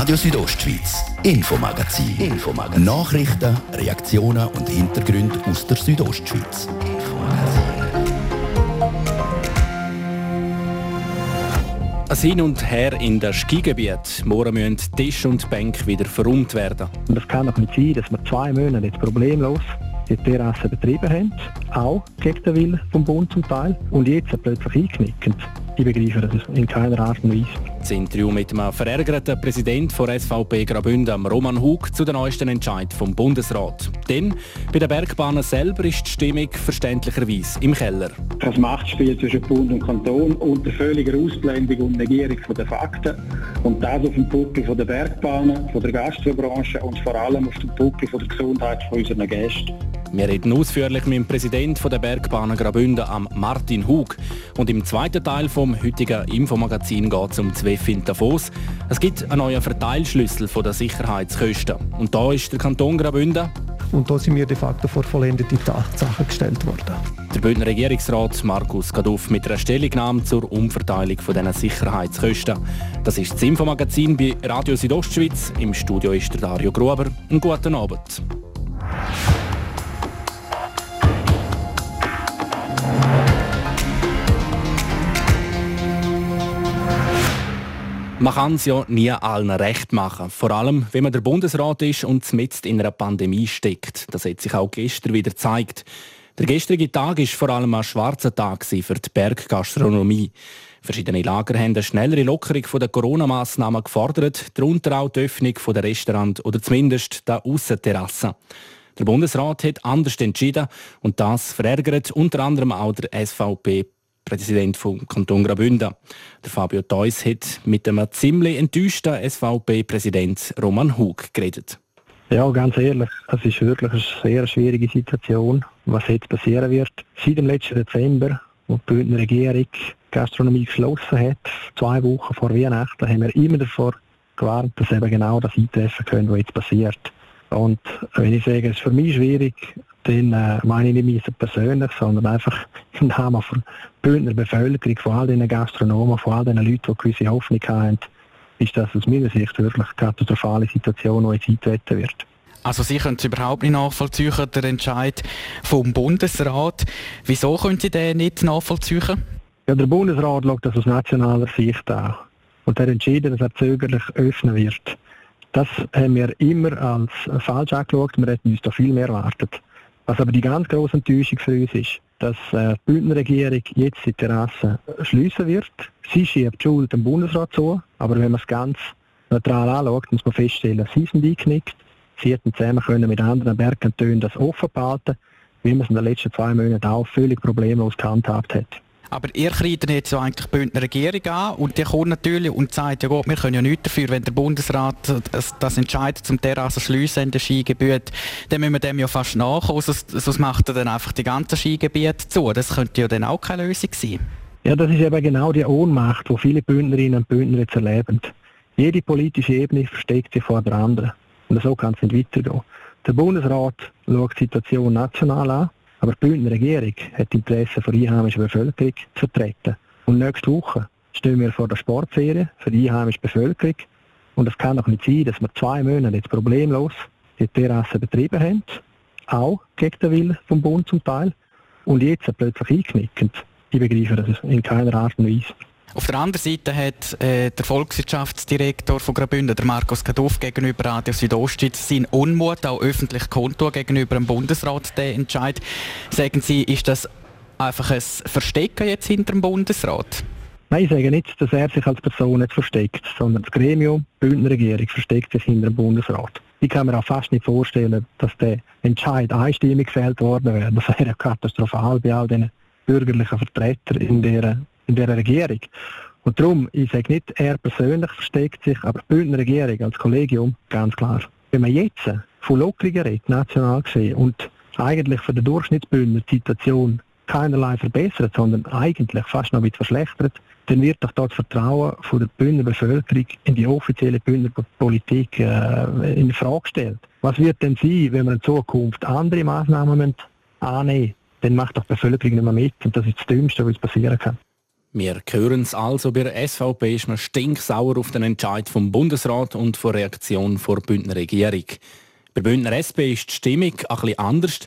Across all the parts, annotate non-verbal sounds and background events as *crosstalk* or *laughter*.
Radio Südostschweiz, Infomagazin. Infomagazin. Nachrichten, Reaktionen und Hintergründe aus der Südostschweiz. Ein Hin und Her in das Skigebiet. Morgen müssen Tisch und Bank wieder verräumt werden. Und es kann doch nicht sein, dass wir zwei Monate jetzt problemlos die Terrasse betrieben haben, auch gegen den Willen vom Bund zum Teil, und jetzt plötzlich einknicken. Ich begreife das in keiner Art und Weise. Das Interview mit dem verärgerten Präsident von SVP Graubünden, Roman Hug, zu den neuesten Entscheid vom Bundesrat. Denn bei den Bergbahnen selber ist die Stimmung verständlicherweise im Keller. Das Machtspiel zwischen Bund und Kanton unter völliger Ausblendung und Negierung der Fakten und das auf dem Buckel der Bergbahnen, von der Gastrobranche und vor allem auf dem Buckel der Gesundheit unserer Gäste. Wir reden ausführlich mit dem Präsidenten der Bergbahnen Graubünden, Martin Hug. Und im zweiten Teil vom heutigen Infomagazin geht es um zwei Davos. Es gibt einen neuen Verteilschlüssel der Sicherheitskosten. Und da ist der Kanton Graubünden und da sind wir de facto vor vollendete Tatsachen gestellt worden. Der Bündner Regierungsrat Markus Gaduff mit einer Stellungnahme zur Umverteilung dieser Sicherheitskosten. Das ist das Infomagazin bei Radio Südostschweiz. Im Studio ist der Dario Gruber. Einen guten Abend. Man kann es ja nie allen recht machen. Vor allem, wenn man der Bundesrat ist und mitten in einer Pandemie steckt. Das hat sich auch gestern wieder gezeigt. Der gestrige Tag war vor allem ein schwarzer Tag für die Berggastronomie. Verschiedene Lager haben eine schnellere Lockerung der Corona-Massnahmen gefordert, darunter auch die Öffnung der Restaurant oder zumindest der Aussenterrassen. Der Bundesrat hat anders entschieden und das verärgert unter anderem auch der SVP Präsident vom Kanton Graubünden. Der Fabio Theus hat mit dem ziemlich enttäuschten SVP-Präsident Roman Hug geredet. Ja, ganz ehrlich, es ist wirklich eine sehr schwierige Situation, was jetzt passieren wird. Seit dem letzten Dezember, wo die Bündner Regierung die Gastronomie geschlossen hat, zwei Wochen vor Weihnachten, haben wir immer davor gewarnt, dass eben genau das eintreffen könnte, was jetzt passiert. Und wenn ich sage, es ist für mich schwierig, dann äh, meine ich nicht persönlich, sondern einfach *laughs* im Namen der Bündner Bevölkerung, von all den Gastronomen, von all den Leuten, die gewisse Hoffnung haben, ist das aus meiner Sicht wirklich eine katastrophale Situation, die jetzt eintreten wird. Also Sie können es überhaupt nicht nachvollziehen, den Entscheid vom Bundesrat. Wieso können Sie den nicht nachvollziehen? Ja, der Bundesrat schaut das aus nationaler Sicht an. Und er entschieden, dass er zögerlich öffnen wird. Das haben wir immer als falsch angeschaut. Wir hätten uns da viel mehr erwartet. Was aber die ganz große Enttäuschung für uns ist, dass äh, die Bündner Regierung jetzt die Terrasse schließen wird. Sie schiebt die Schuld dem Bundesrat zu, aber wenn man es ganz neutral anschaut, muss man feststellen, sie sind eingeknickt. Sie hätten zusammen können mit anderen Bergkantonen das offen behalten, wie man es in den letzten zwei Monaten auch völlig problemlos gehandhabt hat. Aber ihr kreidet jetzt eigentlich die Bündner Regierung an und die kommt natürlich und sagt, ja gut, wir können ja nichts dafür, wenn der Bundesrat das, das entscheidet zum Terrassen schliessen in den Skigebiet, dann müssen wir dem ja fast nachkommen, sonst, sonst macht er dann einfach die ganzen Skigebiete zu. Das könnte ja dann auch keine Lösung sein. Ja, das ist eben genau die Ohnmacht, die viele Bündnerinnen und Bündner jetzt erleben. Jede politische Ebene versteckt sich vor der anderen. Und so kann es nicht weitergehen. Der Bundesrat schaut die Situation national an aber die Bündner Regierung hat die Interessen der einheimischen Bevölkerung zu vertreten. Und nächste Woche stehen wir vor der Sportferie für die einheimische Bevölkerung. Und es kann doch nicht sein, dass wir zwei Monate jetzt problemlos die Terrasse betrieben haben, auch gegen den Willen vom Bund zum Teil, und jetzt plötzlich einknicken. Ich begreife das in keiner Art und Weise. Auf der anderen Seite hat äh, der Volkswirtschaftsdirektor von Graubünden, der Markus Kaduff, gegenüber Radio Südostschweiz seinen Unmut auch öffentlich kundtun gegenüber dem Bundesrat, der Entscheid. Sagen Sie, ist das einfach ein Verstecken jetzt hinter dem Bundesrat? Nein, ich sage nicht, dass er sich als Person nicht versteckt, sondern das Gremium, die Bündnerregierung, versteckt sich hinter dem Bundesrat. Ich kann mir auch fast nicht vorstellen, dass der Entscheid einstimmig gefällt worden wäre. Das wäre katastrophal bei all den bürgerlichen Vertretern in der in der Regierung. Und darum, ich sage nicht, er persönlich versteckt sich, aber die Bündner Regierung als Kollegium, ganz klar. Wenn man jetzt von Lockerungen redet, national gesehen, und eigentlich für den Durchschnittsbündner die Situation keinerlei verbessert, sondern eigentlich fast noch bisschen verschlechtert, dann wird doch dort das Vertrauen von der Bündner Bevölkerung in die offizielle Bündner Politik äh, in Frage gestellt. Was wird denn sein, wenn wir in Zukunft andere Maßnahmen annehmen? Dann macht doch die Bevölkerung nicht mehr mit und das ist das Dümmste, was passieren kann. Wir hören es also, bei der SVP ist man stinksauer auf den Entscheid vom Bundesrat und vor Reaktion der Bündner Regierung. Bei Bündner SP ist die Stimmung ein bisschen anders.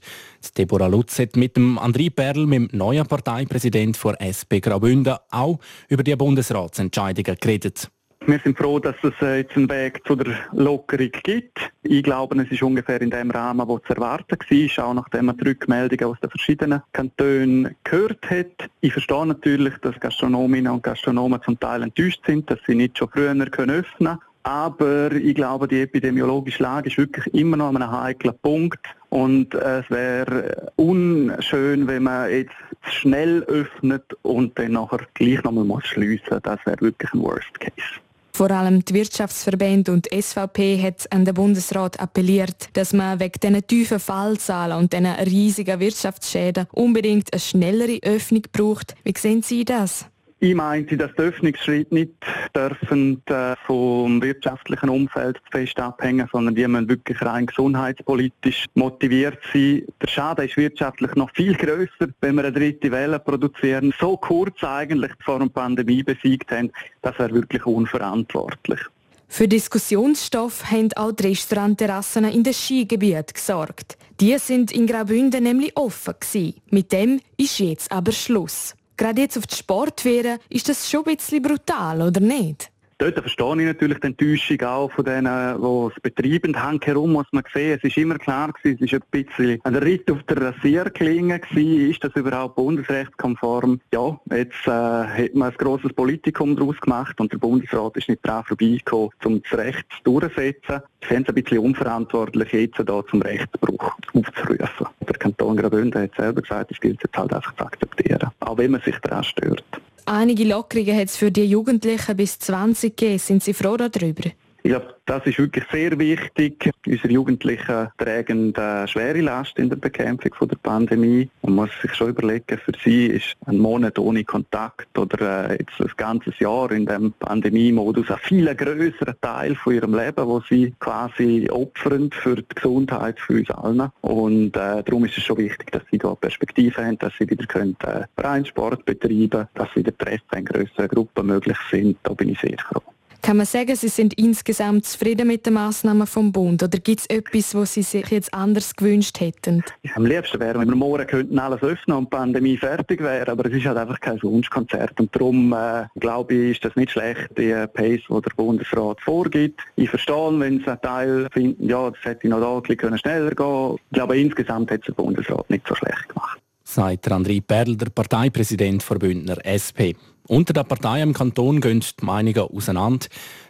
Deborah Lutz hat mit dem André Perl, mit dem neuen Parteipräsident der SP Graubünden, auch über die Bundesratsentscheidungen geredet. Wir sind froh, dass es äh, jetzt einen Weg zu der Lockerung gibt. Ich glaube, es ist ungefähr in dem Rahmen, wo zu erwarten war, auch nachdem man die Rückmeldungen aus den verschiedenen Kantonen gehört hat. Ich verstehe natürlich, dass Gastronominnen und Gastronomen zum Teil enttäuscht sind, dass sie nicht schon früher öffnen können. Aber ich glaube, die epidemiologische Lage ist wirklich immer noch an einem heiklen Punkt. Und es wäre unschön, wenn man jetzt schnell öffnet und dann nachher gleich nochmal schliessen muss. Das wäre wirklich ein Worst Case. Vor allem die Wirtschaftsverbände und die SVP hat an den Bundesrat appelliert, dass man wegen diesen tiefen Fallzahlen und diesen riesigen Wirtschaftsschäden unbedingt eine schnellere Öffnung braucht. Wie sehen Sie das? Ich meinte, dass die Öffnungsschritte nicht dürfen äh, vom wirtschaftlichen Umfeld fest abhängen, sondern die müssen wirklich rein gesundheitspolitisch motiviert sein. Der Schaden ist wirtschaftlich noch viel größer, wenn wir eine dritte Welle produzieren. So kurz eigentlich vor der Pandemie besiegt haben, das wäre wirklich unverantwortlich. Für Diskussionsstoff haben auch die Restaurantterrassen in den Skigebieten gesorgt. Die sind in Graubünden nämlich offen gewesen. Mit dem ist jetzt aber Schluss. Gerade jetzt auf die Sportwehren ist das schon ein bisschen brutal, oder nicht? Dort verstehe ich natürlich die Enttäuschung auch von denen, die es betreiben. Herum muss man sehen, es ist immer klar gewesen, es ist ein bisschen ein Ritt auf der Rasierklinge gewesen. Ist das überhaupt bundesrechtskonform? Ja, jetzt äh, hat man ein grosses Politikum daraus gemacht und der Bundesrat ist nicht darauf vorbeigekommen, um das Recht durchzusetzen. Ich fände es ein bisschen unverantwortlich, jetzt da zum Rechtsbruch aufzurufen. Der Kanton Graubünden hat selber gesagt, es gilt jetzt halt einfach zu akzeptieren, auch wenn man sich daran stört. Einige Lockerungen hat es für die Jugendlichen bis 20 gegeben. Sind Sie froh darüber? Ich das ist wirklich sehr wichtig. Unsere Jugendlichen tragen eine schwere Last in der Bekämpfung der Pandemie. Man muss sich schon überlegen, für sie ist ein Monat ohne Kontakt oder äh, jetzt ein ganzes Jahr in dem Pandemie-Modus ein viel größerer Teil von ihrem Leben, wo sie quasi opfern für die Gesundheit für uns allen. Und äh, darum ist es schon wichtig, dass sie da Perspektive haben, dass sie wieder können, äh, Reinsport betreiben, dass wieder Treffen in größeren Gruppen möglich sind. Da bin ich sehr froh. Kann man sagen, Sie sind insgesamt zufrieden mit den Massnahmen vom Bund oder gibt es etwas, was Sie sich jetzt anders gewünscht hätten? Am liebsten wäre, wenn wir morgen könnten alles öffnen und die Pandemie fertig wäre, aber es ist halt einfach kein Wunschkonzert und darum äh, glaube ich, ist das nicht schlecht, die Pace, die der Bundesrat vorgibt. Ich verstehe, wenn Sie einen Teil finden, ja, das hätte noch da ein bisschen schneller gehen Ich glaube, insgesamt hat es der Bundesrat nicht so schlecht gemacht. Sagt André Perl, der Parteipräsident der Bündner SP. Unter der Partei im Kanton gehen die Meinungen auseinander.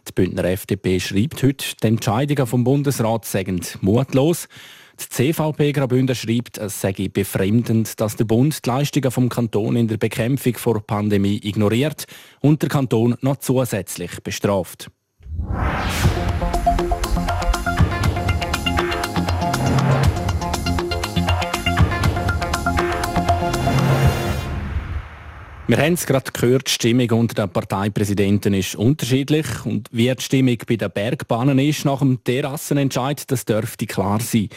Die Bündner FDP schreibt heute, die Entscheidungen vom Bundesrat seien mutlos. Die CVP Graubünden schreibt, es sei befremdend, dass der Bund die Leistungen vom Kanton in der Bekämpfung vor Pandemie ignoriert und der Kanton noch zusätzlich bestraft. Wir haben es gerade gehört, die Stimmung unter den Parteipräsidenten ist unterschiedlich. Und wie die Stimmung bei den Bergbahnen ist nach dem Terrassenentscheid, das dürfte klar sein.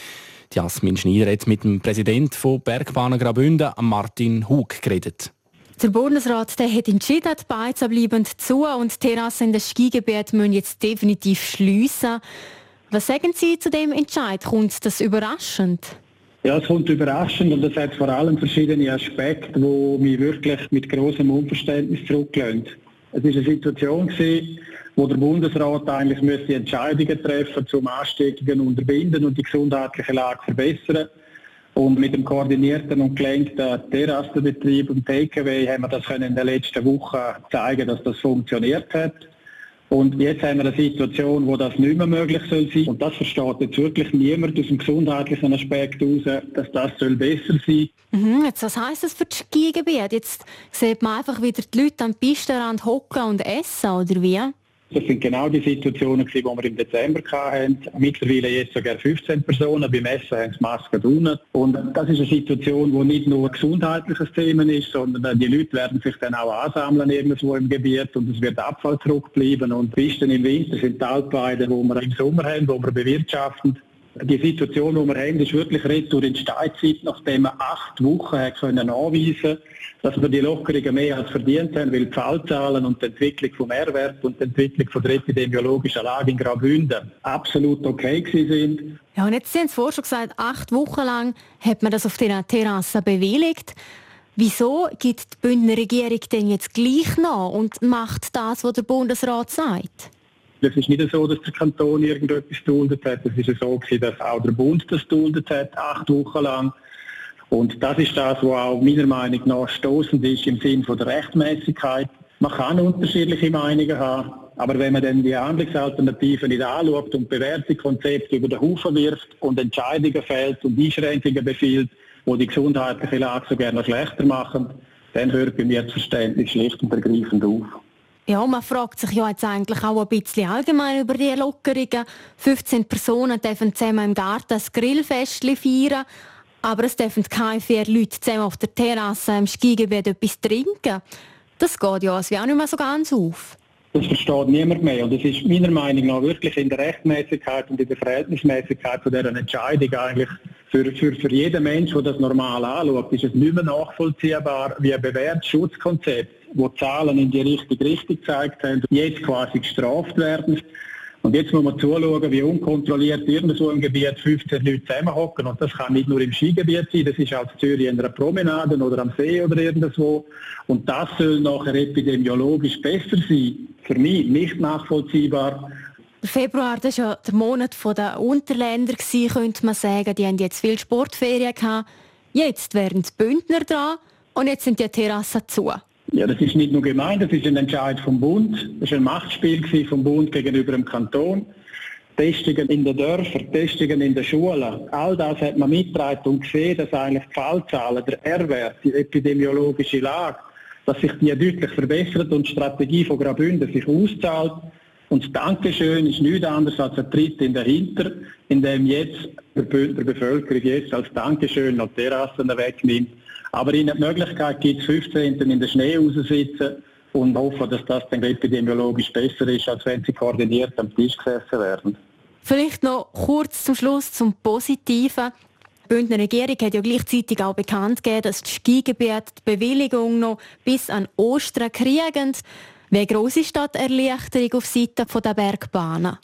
Jasmin Schneider hat mit dem Präsidenten von Bergbahnen Graubünden, Martin Hug, geredet. Der Bundesrat der hat entschieden, die Beizen bleiben zu und die Terrassen in den Skigebiet müssen jetzt definitiv schliessen. Was sagen Sie zu dem Entscheid? Kommt das überraschend? Ja, es kommt überraschend und es hat vor allem verschiedene Aspekte, die mich wirklich mit großem Unverständnis zurücklehnen. Es war eine Situation, gewesen, wo der Bundesrat eigentlich müsste Entscheidungen treffen zum Ansteckungen unterbinden und die gesundheitliche Lage verbessern. Und mit dem koordinierten und gelenkten Terrassenbetrieb und TKW haben wir das in den letzten Wochen zeigen, dass das funktioniert hat. Und jetzt haben wir eine Situation, wo das nicht mehr möglich soll sein. Und das versteht jetzt wirklich niemand aus dem gesundheitlichen Aspekt heraus, dass das soll besser sein mhm, jetzt, Was heisst das für das Skigebiet? Jetzt sieht man einfach wieder die Leute am Pistenrand hocken und essen, oder wie? Das sind genau die Situationen, die wir im Dezember hatten. Mittlerweile jetzt sogar 15 Personen. Beim Essen haben sie Masken drinnen. Und das ist eine Situation, die nicht nur ein gesundheitliches Thema ist, sondern die Leute werden sich dann auch ansammeln irgendwo im Gebiet und es wird Abfall zurückbleiben. Und Pisten im Winter sind die Alpweiden, die wir im Sommer haben, die wir bewirtschaften. Die Situation, die wir haben, ist wirklich retour in Steinzeit, nachdem wir acht Wochen können anweisen dass wir die Lockerungen mehr als verdient haben, weil die Fallzahlen und die Entwicklung vom Mehrwert und die Entwicklung von der epidemiologischen Lage in Graubünden absolut okay sind. Ja, und jetzt haben Sie vorhin schon gesagt, acht Wochen lang hat man das auf der Terrasse bewilligt. Wieso gibt die Bündner Regierung denn jetzt gleich noch und macht das, was der Bundesrat sagt? Es ist nicht so, dass der Kanton irgendetwas duldet hat. Es ist so, dass auch der Bund das duldet hat, acht Wochen lang. Und das ist das, was auch meiner Meinung nach stoßend ist im Sinne der Rechtmäßigkeit. Man kann unterschiedliche Meinungen haben, aber wenn man dann die Handlungsalternativen nicht anschaut und bewährte Konzepte über den Haufen wirft und Entscheidungen fällt und Einschränkungen befiehlt, die die gesundheitliche Lage so gerne schlechter machen, dann hört bei mir das Verständnis schlicht und ergreifend auf. Ja, man fragt sich ja jetzt eigentlich auch ein bisschen allgemein über die Lockerungen. 15 Personen dürfen zusammen im Garten das Grillfest feiern, aber es dürfen keine vier Leute zusammen auf der Terrasse im Skigebiet etwas trinken. Das geht ja also auch nicht mehr so ganz auf. Das versteht niemand mehr. Und es ist meiner Meinung nach wirklich in der Rechtmäßigkeit und in der Verhältnismäßigkeit von dieser Entscheidung eigentlich für, für, für jeden Menschen, der das normal anschaut, ist es nicht mehr nachvollziehbar, wie ein bewährtes Schutzkonzept wo Zahlen in die richtige Richtung gezeigt haben, jetzt quasi gestraft werden. Und jetzt muss man zuschauen, wie unkontrolliert irgendwo im Gebiet 15 Leute zusammenhocken. Und das kann nicht nur im Skigebiet sein, das ist als Zürich in einer Promenade oder am See oder irgendwo. Und das soll nachher epidemiologisch besser sein. Für mich nicht nachvollziehbar. Der Februar das war ja der Monat der Unterländer, könnte man sagen. Die haben jetzt viel Sportferien gehabt. Jetzt wären die Bündner dran und jetzt sind die Terrassen zu. Ja, das ist nicht nur gemeint, das ist ein Entscheid vom Bund. Das war ein Machtspiel vom Bund gegenüber dem Kanton. Testungen in den Dörfern, Testungen in den Schulen, all das hat man mitgetragen und gesehen, dass eigentlich die Fallzahlen, der R-Wert, die epidemiologische Lage, dass sich die deutlich verbessert und die Strategie von Graubünden sich auszahlt. Und das Dankeschön ist nichts anderes als ein Tritt in dahinter, in dem jetzt der Bündner Bevölkerung jetzt als Dankeschön noch Terrassen wegnimmt aber ihnen die Möglichkeit gibt, 15. in den Schnee rauszusitzen und hoffen, dass das dann epidemiologisch besser ist, als wenn sie koordiniert am Tisch gesessen werden. Vielleicht noch kurz zum Schluss zum Positiven. Die Bündner Regierung hat ja gleichzeitig auch bekannt gegeben, dass die Skigebiete die Bewilligung noch bis an Ostern kriegen. Wie groß ist die Erleichterung auf Seite der Bergbahnen?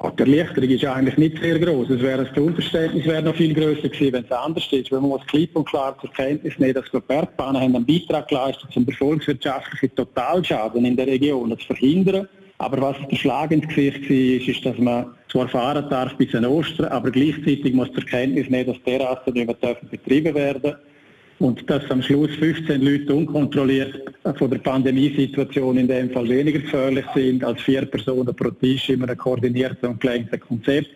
Die Erleichterung ist eigentlich nicht sehr groß. Es wäre das Unverständnis wäre noch viel größer gewesen, wenn es anders ist. Wenn man muss klipp und klar zur Kenntnis nehmen, dass die Bergbahnen haben einen Beitrag geleistet, um den volkswirtschaftlichen Totalschaden in der Region zu verhindern. Aber was der Schlag ins Gesicht war, ist, dass man zwar fahren darf bis an Ostern, aber gleichzeitig muss zur Kenntnis nehmen, dass Terrassen nicht mehr betrieben werden dürfen und dass am Schluss 15 Leute unkontrolliert von der Pandemiesituation in dem Fall weniger gefährlich sind als vier Personen pro Tisch in einem koordinierten und gelenkten Konzept.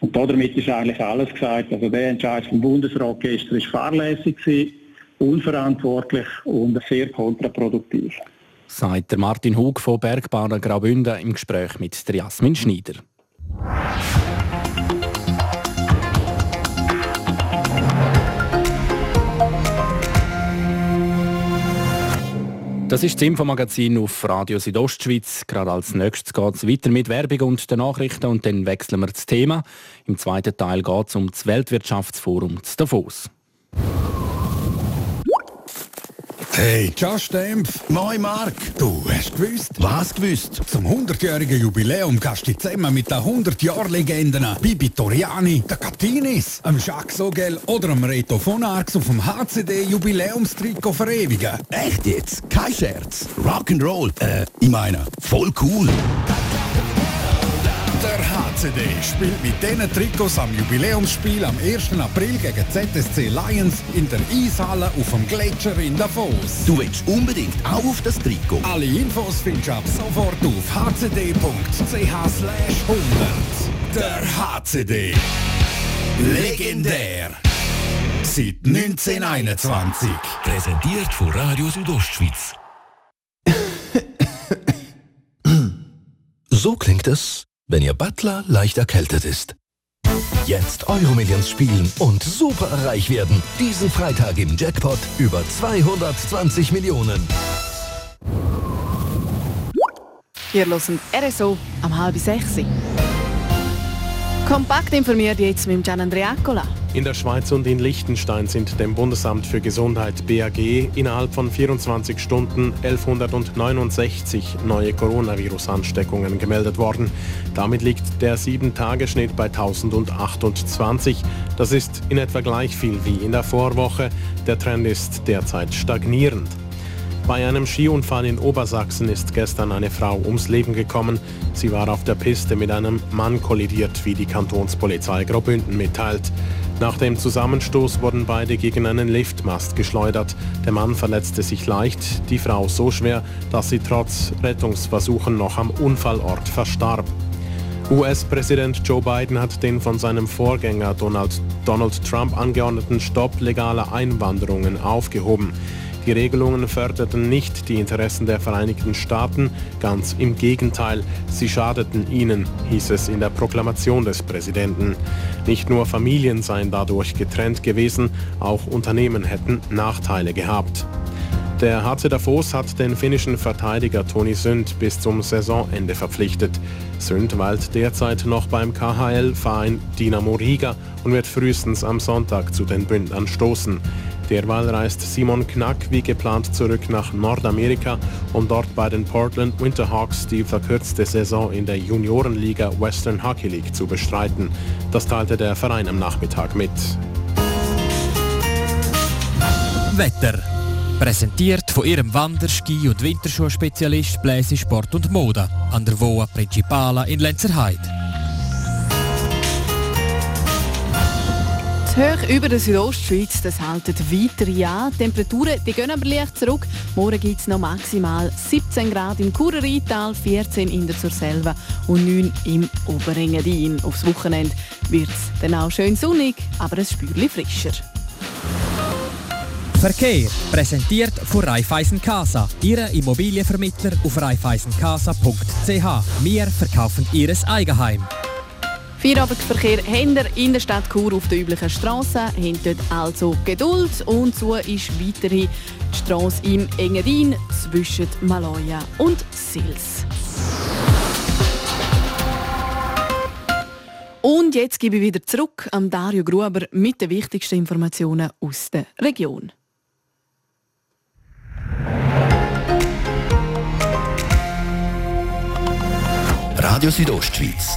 Und damit ist eigentlich alles gesagt. Also der Entscheid vom Bundesrat gestern war fahrlässig, unverantwortlich und sehr kontraproduktiv. Sagt Martin Hug von Bergbahnen Graubünden im Gespräch mit Jasmin Schneider. Das ist das Infomagazin auf Radio Südostschweiz. Gerade als nächstes geht es weiter mit Werbung und den Nachrichten und dann wechseln wir das Thema. Im zweiten Teil geht es um das Weltwirtschaftsforum Davos. Hey, Just Dempf. Moin Mark. Du hast gewusst? Was gewusst? Zum 100-jährigen Jubiläum kannst du zusammen mit den 100-Jahr-Legenden Bibi Toriani, der Catinis, dem Jacques Sogel oder dem Reto von Arx auf dem HCD-Jubiläumstrikot verewigen. Echt jetzt? Kein Scherz. Rock'n'Roll. Äh, ich meine, voll cool. Der HCD spielt mit diesen Trikots am Jubiläumsspiel am 1. April gegen ZSC Lions in der Eishalle auf dem Gletscher in Davos. Du willst unbedingt auch auf das Trikot. Alle Infos findest du ab sofort auf hcd.ch 100. Der HCD. Legendär. Seit 1921. Präsentiert von Radio Südostschweiz. *coughs* so klingt es wenn Ihr Butler leicht erkältet ist. Jetzt Euromillions spielen und super reich werden. Diesen Freitag im Jackpot über 220 Millionen. Wir hören RSO am halb sechs. Kompakt informiert jetzt mit Gian Andreacola. In der Schweiz und in Liechtenstein sind dem Bundesamt für Gesundheit BAG innerhalb von 24 Stunden 1169 neue Coronavirus-Ansteckungen gemeldet worden. Damit liegt der 7-Tage-Schnitt bei 1028. Das ist in etwa gleich viel wie in der Vorwoche. Der Trend ist derzeit stagnierend. Bei einem Skiunfall in Obersachsen ist gestern eine Frau ums Leben gekommen. Sie war auf der Piste mit einem Mann kollidiert, wie die Kantonspolizei Graubünden mitteilt. Nach dem Zusammenstoß wurden beide gegen einen Liftmast geschleudert. Der Mann verletzte sich leicht, die Frau so schwer, dass sie trotz Rettungsversuchen noch am Unfallort verstarb. US-Präsident Joe Biden hat den von seinem Vorgänger Donald, Donald Trump angeordneten Stopp legaler Einwanderungen aufgehoben. Die Regelungen förderten nicht die Interessen der Vereinigten Staaten, ganz im Gegenteil, sie schadeten ihnen, hieß es in der Proklamation des Präsidenten. Nicht nur Familien seien dadurch getrennt gewesen, auch Unternehmen hätten Nachteile gehabt. Der HC Davos hat den finnischen Verteidiger Toni Sünd bis zum Saisonende verpflichtet. Sünd weilt derzeit noch beim KHL-Verein Dinamo Riga und wird frühestens am Sonntag zu den Bündnern stoßen. Derweil reist Simon Knack wie geplant zurück nach Nordamerika, um dort bei den Portland Winterhawks die verkürzte Saison in der Juniorenliga Western Hockey League zu bestreiten. Das teilte der Verein am Nachmittag mit. Wetter. Präsentiert von ihrem Wander-, Ski- und Winterschuhspezialist Bläse Sport und Mode an der Voa Principala in Lenzerheide. Hoch über der Südostschweiz, das halten weiter. Die Temperaturen die gehen aber leicht zurück. Morgen gibt es noch maximal 17 Grad im Churer 14 in der Surselva und 9 im Oberengadin. Aufs Wochenende wird es dann auch schön sonnig, aber ein Spürchen frischer. Verkehr präsentiert von Raiffeisen Casa, Ihre Immobilienvermittler auf raiffeisencasa.ch. Wir verkaufen Ihres Eigenheim. Feierabendverkehr haben in der Stadt Chur auf der üblichen Straße, haben also Geduld und so ist weiterhin die Straße im Engadin zwischen Maloja und Sils. Und jetzt gebe ich wieder zurück an Dario Gruber mit den wichtigsten Informationen aus der Region. Radio Südostschweiz,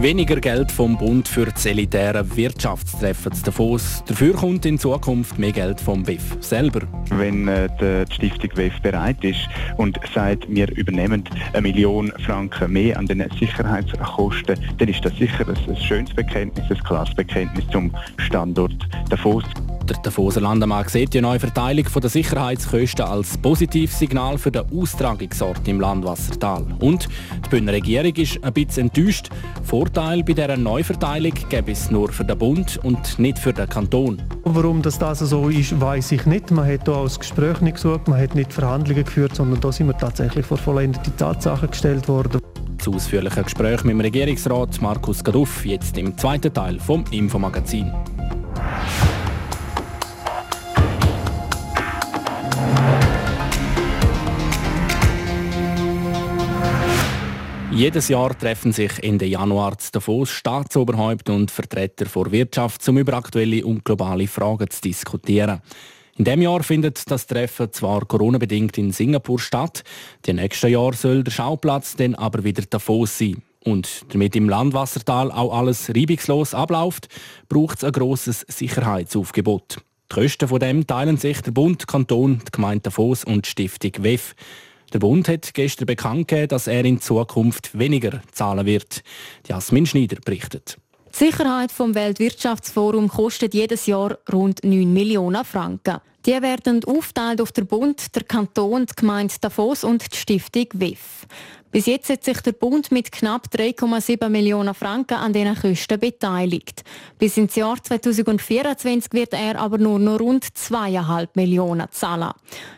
Weniger Geld vom Bund für das elitäre Wirtschaftstreffen zu Davos. Dafür kommt in Zukunft mehr Geld vom WEF selber. Wenn äh, die Stiftung WEF bereit ist und sagt, wir übernehmen eine Million Franken mehr an den Sicherheitskosten, dann ist das sicher ein, ein schönes Bekenntnis, ein klares Bekenntnis zum Standort Davos. Der Davoser Landemann sieht die neue Verteilung der Sicherheitskosten als positives Signal für den Austragungsort im Landwassertal. Und die Bündner Regierung ist ein bisschen enttäuscht. Vorteil bei dieser Neuverteilung gäbe es nur für den Bund und nicht für den Kanton. Warum das, das so ist, weiß ich nicht. Man hat hier auch das Gespräch nicht gesucht, man hat nicht Verhandlungen geführt, sondern da sind wir tatsächlich vor vollendete Tatsachen gestellt worden. Das ausführliche Gespräch mit dem Regierungsrat Markus Gaduff jetzt im zweiten Teil vom Infomagazin. Jedes Jahr treffen sich Ende Januar zu Davos Staatsoberhäupter und Vertreter der Wirtschaft, um über aktuelle und globale Fragen zu diskutieren. In dem Jahr findet das Treffen zwar Corona-bedingt in Singapur statt, die nächsten Jahr soll der Schauplatz dann aber wieder Davos sein. Und damit im Landwassertal auch alles reibungslos abläuft, braucht es ein grosses Sicherheitsaufgebot. Die Kosten von dem teilen sich der Bund, Kanton, die Gemeinde Davos und die Stiftung WEF. Der Bund hat gestern bekannt gegeben, dass er in Zukunft weniger zahlen wird. Jasmin Schneider berichtet. Die Sicherheit vom Weltwirtschaftsforum kostet jedes Jahr rund 9 Millionen Franken. Die werden aufteilt auf den Bund, der Kanton, die Gemeinde Davos und die Stiftung WIF. Bis jetzt hat sich der Bund mit knapp 3,7 Millionen Franken an diesen Kosten beteiligt. Bis ins Jahr 2024 wird er aber nur noch rund 2,5 Millionen zahlen.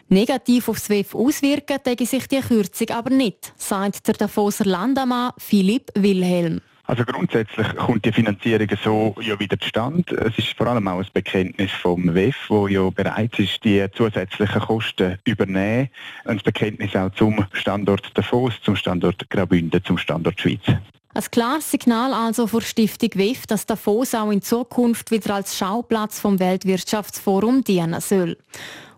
Negativ aufs WEF auswirken, denke sich die Kürzung aber nicht, sagt der Davoser Landamann Philipp Wilhelm. Also grundsätzlich kommt die Finanzierung so ja wieder zustande. Es ist vor allem auch ein Bekenntnis vom WEF, wo ja bereit ist, die zusätzlichen Kosten übernehmen. Ein Bekenntnis auch zum Standort Davos, zum Standort Graubünden, zum Standort Schweiz. Ein klares Signal also vor Stiftung WEF, dass Davos auch in Zukunft wieder als Schauplatz vom Weltwirtschaftsforum dienen soll.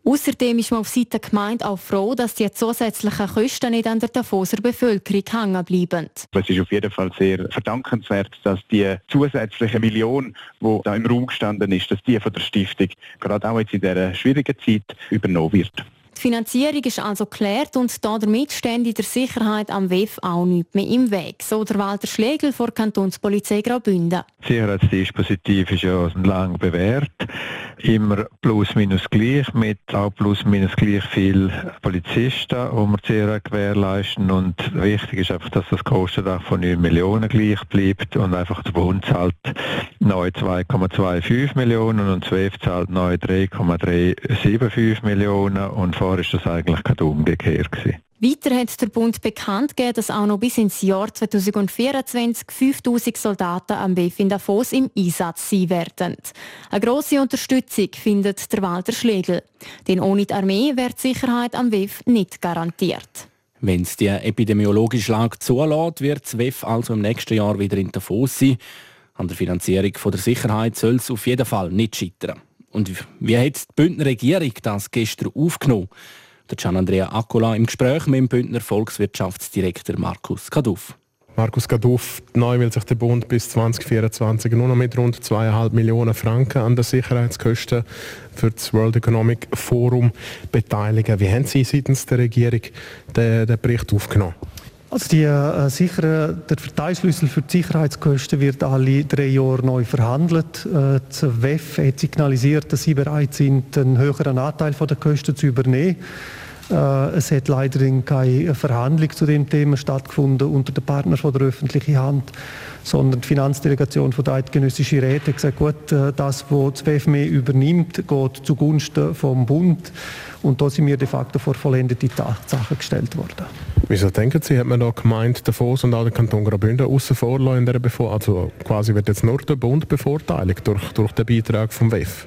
Außerdem ist man auf Seite der Gemeinde auch froh, dass die zusätzlichen Kosten nicht an der Davoser Bevölkerung hängen bleiben. Es ist auf jeden Fall sehr verdankenswert, dass die zusätzliche Million, die da im Raum gestanden ist, dass die von der Stiftung gerade auch jetzt in dieser schwierigen Zeit übernommen wird. Die Finanzierung ist also geklärt und damit stände der Sicherheit am WEF auch nicht mehr im Weg, so der Walter Schlegel vor Kantonspolizei Graubünden. Sicherheitsdispositiv ist ja lang bewährt, immer plus minus gleich, mit auch plus minus gleich viel Polizisten, die wir sehr gewährleisten und wichtig ist einfach, dass das Kostendach von 9 Millionen gleich bleibt und einfach der Bund zahlt neu 2,25 Millionen und das WEF zahlt neu 3,375 Millionen und vor ist das eigentlich gerade umgekehrt gewesen. Weiter hat der Bund bekannt gegeben, dass auch noch bis ins Jahr 2024 5000 Soldaten am WEF in Davos im Einsatz sein werden. Eine grosse Unterstützung findet der Walter Schlegel. Denn ohne die Armee wäre die Sicherheit am WEF nicht garantiert. Wenn es die epidemiologische Lage zulässt, wird das WEF also im nächsten Jahr wieder in Davos sein. An der Finanzierung der Sicherheit soll es auf jeden Fall nicht scheitern. Und wie hat die Bündner Regierung das gestern aufgenommen? Der Gian Andrea Accola im Gespräch mit dem Bündner Volkswirtschaftsdirektor Markus Kaduff. Markus Gaduff, neu will sich der Bund bis 2024 nur noch mit rund 2,5 Millionen Franken an den Sicherheitskosten für das World Economic Forum beteiligen. Wie haben Sie seitens der Regierung den, den Bericht aufgenommen? Also die, äh, sicher, der Verteilschlüssel für die Sicherheitskosten wird alle drei Jahre neu verhandelt. Äh, das WEF hat signalisiert, dass sie bereit sind, einen höheren Anteil der Kosten zu übernehmen. Äh, es hat leider keine Verhandlung zu dem Thema stattgefunden unter den Partnern von der öffentlichen Hand, sondern die Finanzdelegation von der Eidgenössischen Räte hat gesagt, gut, äh, das, was das WEF mehr übernimmt, geht zugunsten vom Bund. Und da sind wir de facto vor vollendete Tatsachen gestellt worden. Wieso denken Sie, hat man da gemeint, Davos und auch der Kanton Graubünden außen vor in der Bevor also quasi wird jetzt nur der Bund bevorteiligt durch, durch den Beitrag vom WEF?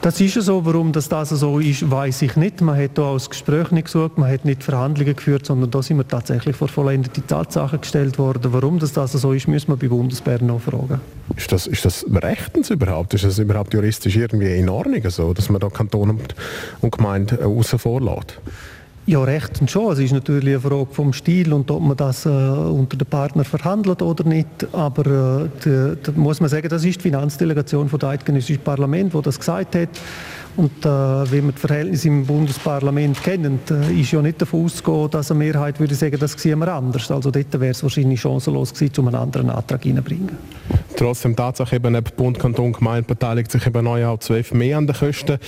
Das ist ja so. Warum das, das so ist, weiß ich nicht. Man hat hier auch das Gespräch nicht gesucht, man hat nicht Verhandlungen geführt, sondern da sind wir tatsächlich vor vollendete Tatsachen gestellt worden. Warum das, das so ist, müssen wir bei Bundesbären noch fragen. Ist das, ist das rechtens überhaupt? Ist das überhaupt juristisch irgendwie in Ordnung, so, dass man da Kanton und, und Gemeinde außen vor lässt? Ja, rechtens schon. Es ist natürlich eine Frage vom Stil und ob man das äh, unter den Partnern verhandelt oder nicht. Aber äh, da muss man sagen, das ist die Finanzdelegation von der Eidgenössischen Parlament, die das gesagt hat. Und äh, wenn wir die Verhältnisse im Bundesparlament kennen, äh, ist ja nicht davon auszugehen, dass eine Mehrheit würde sagen, das sehen wir anders. Also dort wäre es wahrscheinlich chancenlos gewesen, um einen anderen Antrag reinzubringen. Trotzdem Tatsache eben, eben Bund, Kanton, Gemeinde beteiligt sich eben neu auch 12 mehr an den Kosten.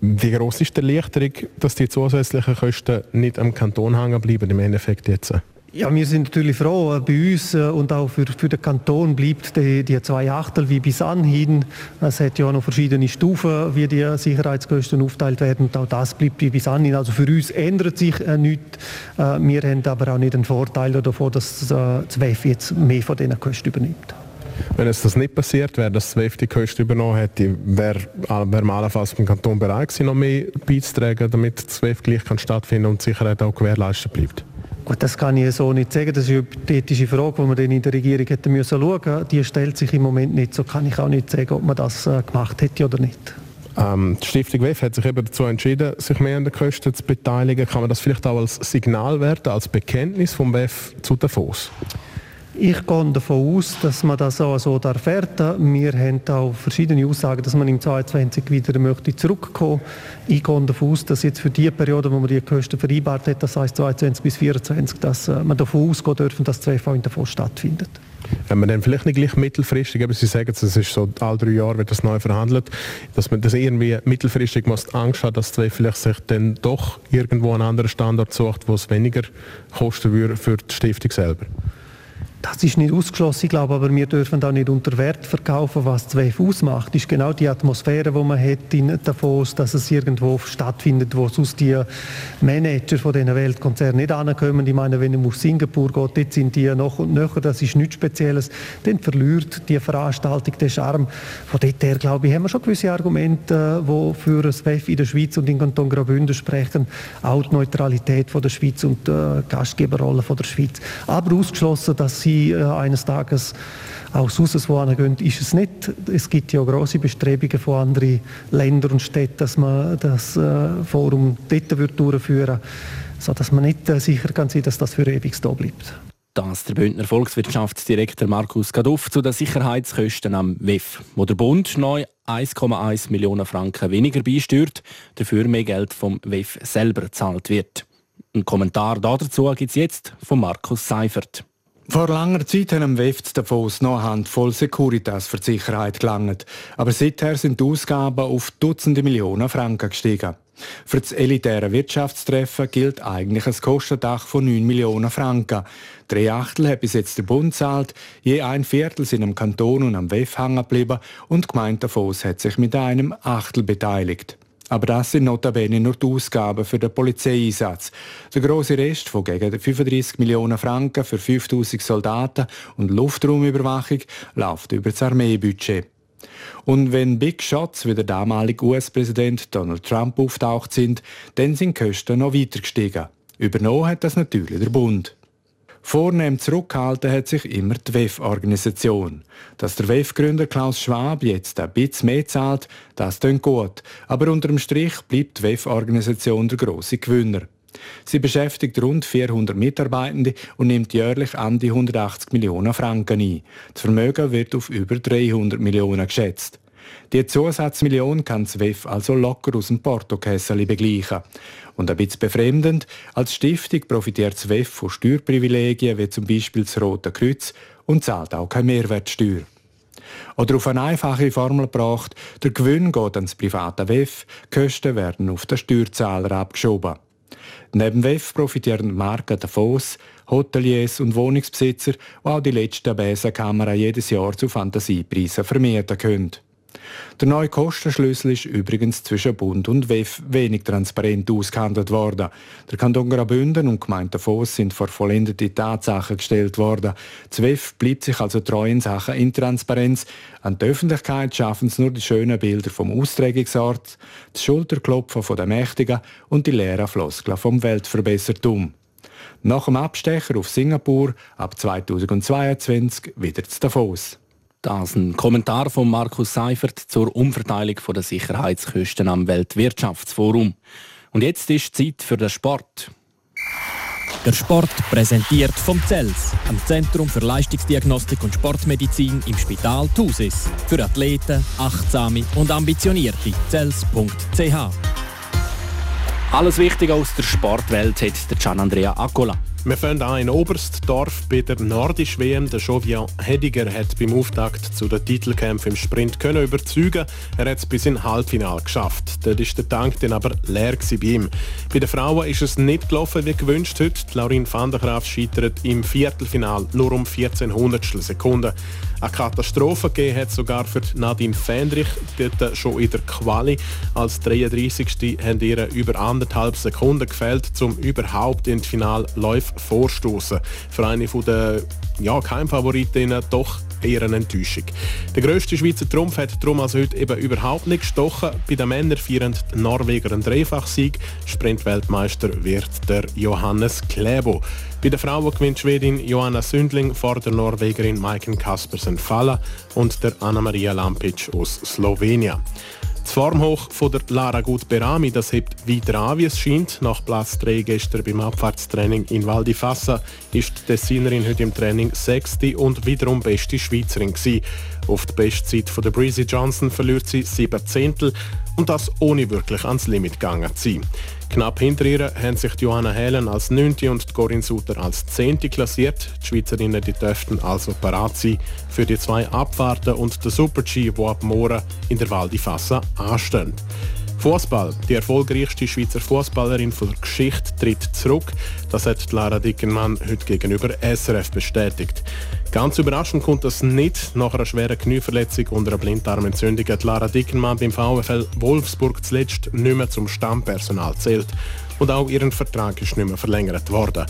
Wie groß ist die Erleichterung, dass die zusätzlichen Kosten nicht am Kanton hängen bleiben im Endeffekt jetzt? Ja, wir sind natürlich froh. Äh, bei uns äh, und auch für, für den Kanton bleibt die, die zwei Achtel wie bis anhin. Es hat ja noch verschiedene Stufen, wie die Sicherheitskosten aufteilt werden. Und auch das bleibt wie bis anhin. Also für uns ändert sich äh, nichts. Wir haben aber auch nicht den Vorteil davon, dass das WEF jetzt mehr von diesen Kosten übernimmt. Wenn es das nicht passiert wäre, dass das WEF die Kosten übernommen hätte, wäre wär allenfalls vom Kanton bereit gewesen, noch mehr beizutragen, damit das WEF gleich kann stattfinden und die Sicherheit auch gewährleistet bleibt? Gut, das kann ich so nicht sagen. Das ist eine hypothetische Frage, die man dann in der Regierung hätte müssen schauen. Die stellt sich im Moment nicht. So kann ich auch nicht sagen, ob man das äh, gemacht hätte oder nicht. Ähm, die Stiftung WEF hat sich eben dazu entschieden, sich mehr an den Kosten zu beteiligen. Kann man das vielleicht auch als Signal werten, als Bekenntnis vom WEF zu Davos? Ich gehe davon aus, dass man das auch so erfährt. Wir haben auch verschiedene Aussagen, dass man im 2022 wieder möchte zurückkommen Ich gehe davon aus, dass jetzt für die Periode, wo man die Kosten vereinbart hat, das heißt 2022 bis 2024, dass äh, man davon ausgehen dürfen, dass das in davon stattfindet. Wenn man dann vielleicht nicht gleich mittelfristig, aber Sie sagen, es ist so, alle drei Jahre wird das neu verhandelt, dass man das irgendwie mittelfristig muss Angst hat, dass zwei vielleicht sich dann doch irgendwo einen anderen Standort sucht, wo es weniger kosten würde für die Stiftung selber. Das ist nicht ausgeschlossen, ich glaube, aber wir dürfen da nicht unter Wert verkaufen, was das WEF ausmacht. Das ist genau die Atmosphäre, die man hat in Davos, dass es irgendwo stattfindet, wo sonst die Manager von diesen Weltkonzernen nicht ankommen. Ich meine, wenn man auf Singapur geht, dort sind die noch und nöcher, das ist nichts Spezielles. Dann verliert die Veranstaltung den Charme. Von dort her, glaube ich, haben wir schon gewisse Argumente, die für das WEF in der Schweiz und in Kanton Graubünden sprechen. Auch die Neutralität von der Schweiz und die Gastgeberrolle von der Schweiz. Aber ausgeschlossen, dass sie sie äh, eines Tages auch sonst wo gehen, ist es nicht. Es gibt ja große Bestrebungen von anderen Ländern und Städten, dass man das äh, Forum dort durchführen würde, sodass man nicht äh, sicher kann sein, dass das für ewig da bleibt. Das der Bündner Volkswirtschaftsdirektor Markus Gaduff zu den Sicherheitskosten am WEF, wo der Bund neu 1,1 Millionen Franken weniger beisteuert, dafür mehr Geld vom WEF selber gezahlt wird. Ein Kommentar dazu gibt es jetzt von Markus Seifert. Vor langer Zeit haben am WEF Davos noch eine Handvoll Securitas für die Sicherheit gelangt. Aber seither sind die Ausgaben auf Dutzende Millionen Franken gestiegen. Für das elitäre Wirtschaftstreffen gilt eigentlich ein Kostendach von 9 Millionen Franken. Drei Achtel hat bis jetzt der Bund zahlt, je ein Viertel sind am Kanton und am WEF hängen geblieben und die Gemeinde Davos hat sich mit einem Achtel beteiligt. Aber das sind notabene nur die Ausgaben für den Polizeieinsatz. Der große Rest von gegen 35 Millionen Franken für 5000 Soldaten und Luftraumüberwachung läuft über das Armeebudget. Und wenn Big Shots wie der damalige US-Präsident Donald Trump auftaucht sind, dann sind die Kosten noch weiter gestiegen. Übernommen hat das natürlich der Bund. Vornehm zurückgehalten hat sich immer die WEF-Organisation. Dass der WEF-Gründer Klaus Schwab jetzt ein bisschen mehr zahlt, das klingt gut. Aber unterm Strich bleibt die WEF-Organisation der grosse Gewinner. Sie beschäftigt rund 400 Mitarbeitende und nimmt jährlich an die 180 Millionen Franken ein. Das Vermögen wird auf über 300 Millionen geschätzt. Die Zusatzmillion kann das WEF also locker aus dem Portokessel begleichen. Und ein bisschen befremdend, als Stiftung profitiert das WEF von Steuerprivilegien wie zum Beispiel das Rote Kreuz und zahlt auch keine Mehrwertsteuer. Oder auf eine einfache Formel gebracht, der Gewinn geht ans private WEF, Kosten werden auf den Steuerzahler abgeschoben. Neben WEF profitieren Marken Davos, Hoteliers und Wohnungsbesitzer, die auch die letzten Besenkameras jedes Jahr zu Fantasiepreisen vermieten können. Der neue Kostenschlüssel ist übrigens zwischen Bund und WEF wenig transparent ausgehandelt worden. Der Kanton Graubünden und Gemeinde Voss sind vor vollendete Tatsachen gestellt worden. Das WEF bleibt sich also treu in Sachen Intransparenz. An die Öffentlichkeit schaffen es nur die schönen Bilder vom Austragungsort, das Schulterklopfen der Mächtigen und die leeren Floskeln vom Weltverbessertum. Nach dem Abstecher auf Singapur ab 2022 wieder zu Davos. Das ein Kommentar von Markus Seifert zur Umverteilung der Sicherheitskosten am Weltwirtschaftsforum. Und jetzt ist Zeit für den Sport. Der Sport präsentiert vom CELS, am Zentrum für Leistungsdiagnostik und Sportmedizin im Spital Thusis. Für Athleten, Achtsame und Ambitionierte. CELS.ch Alles Wichtige aus der Sportwelt hat der Gian Andrea Accola. Wir fangen an in Oberstdorf bei der Nordisch WM. Der Jovian Hediger hat beim Auftakt zu den Titelkämpfen im Sprint können überzeugen. Er hat es bis ins Halbfinale geschafft. Dort ist der Tank dann aber leer bei ihm. Bei den Frauen ist es nicht gelaufen wie gewünscht heute. Die Laurin van der Graaf scheitert im Viertelfinal nur um 14 Hundertstel Sekunden. Eine Katastrophe gegeben hat sogar für Nadine Fendrich, dort schon in der Quali. Als 33. haben ihr über anderthalb Sekunden gefällt, um überhaupt ins Finale live vorstoßen. Für eine der ja, Keimfavoritinnen doch eher eine Enttäuschung. Der grösste Schweizer Trumpf hat darum also heute eben überhaupt nicht gestochen. Bei den Männern feiern die Norweger einen Dreifachsieg. Sprintweltmeister wird der Johannes Klebo. Bei den Frauen gewinnt Schwedin Johanna Sündling vor der Norwegerin Maiken Kaspersen Falla und der Anna-Maria Lampic aus Slowenien. Das Formhoch von der Lara Gut Berami, das hebt weiter an, wie es scheint. Nach Platz 3 gestern beim Abfahrtstraining in Val di Fassa ist die Tessinerin heute im Training sechste und wiederum beste Schweizerin gewesen. Auf die Bestzeit von der Breezy Johnson verliert sie sieben Zehntel und das ohne wirklich ans Limit gegangen zu sein. Knapp hinter ihr haben sich Johanna Helen als 9. und Corinne Suter als 10. klassiert. Die Schweizerinnen die dürften also parat sein für die zwei Abfahrten und den Super-G, die ab morgen in der Val di Fassa anstehen. Fußball. Die erfolgreichste Schweizer Fußballerin der Geschichte tritt zurück. Das hat Lara Dickenmann heute gegenüber SRF bestätigt. Ganz überraschend kommt das nicht. Nach einer schweren Knieverletzung und einer Blinddarmentzündung hat Lara Dickenmann beim VfL Wolfsburg zuletzt nicht mehr zum Stammpersonal zählt und auch ihren Vertrag ist nicht mehr verlängert worden.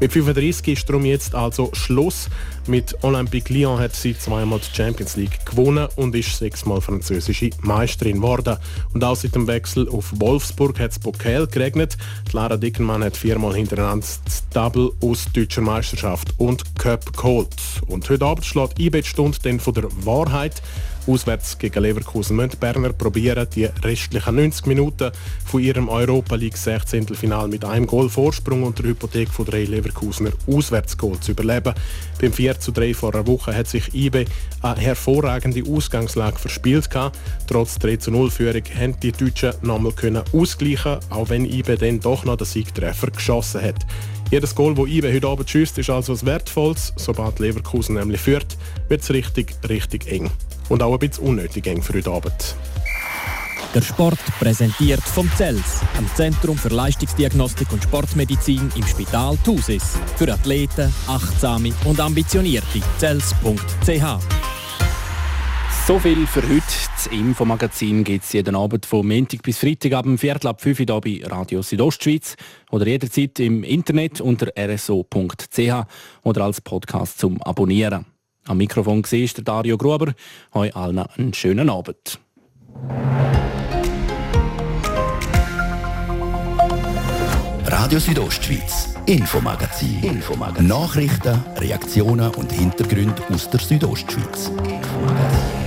Mit 35 ist darum jetzt also Schluss. Mit Olympique Lyon hat sie zweimal die Champions League gewonnen und ist sechsmal französische Meisterin geworden. Und auch seit dem Wechsel auf Wolfsburg hat es Pokal geregnet. Lara Dickenmann hat viermal hintereinander das Double aus deutscher Meisterschaft und Cup geholt. Und heute Abend schlägt IB die Stunde dann von der Wahrheit. Auswärts gegen Leverkusen müssen Berner probieren, die restlichen 90 Minuten von ihrem Europa League 16. Final mit einem Goal Vorsprung und der Hypothek von drei Leverkusener Auswärtsgoal zu überleben. Beim 4 zu 3 vor einer Woche hat sich IB eine hervorragende Ausgangslage verspielt. Trotz 3 zu 0 Führung haben die Deutschen nochmal ausgleichen auch wenn IB dann doch noch den Siegtreffer geschossen hat. Jedes Goal, das IBE heute Abend schießt, ist also ein wertvolles. Sobald Leverkusen nämlich führt, wird es richtig, richtig eng. Und auch ein bisschen unnötig eng für heute Abend. Der Sport präsentiert vom CELS, am Zentrum für Leistungsdiagnostik und Sportmedizin im Spital Thusis. Für Athleten, Achtsame und Ambitionierte. CELS.ch so viel für heute. Das Infomagazin gibt es jeden Abend von Montag bis Freitag ab dem Viertel ab 5 Uhr bei Radio Südostschweiz oder jederzeit im Internet unter rso.ch oder als Podcast zum Abonnieren. Am Mikrofon war der Dario Gruber. Euch allen einen schönen Abend. Radio Südostschweiz, Infomagazin. Infomagazin. Nachrichten, Reaktionen und Hintergründe aus der Südostschweiz. Infomagazin.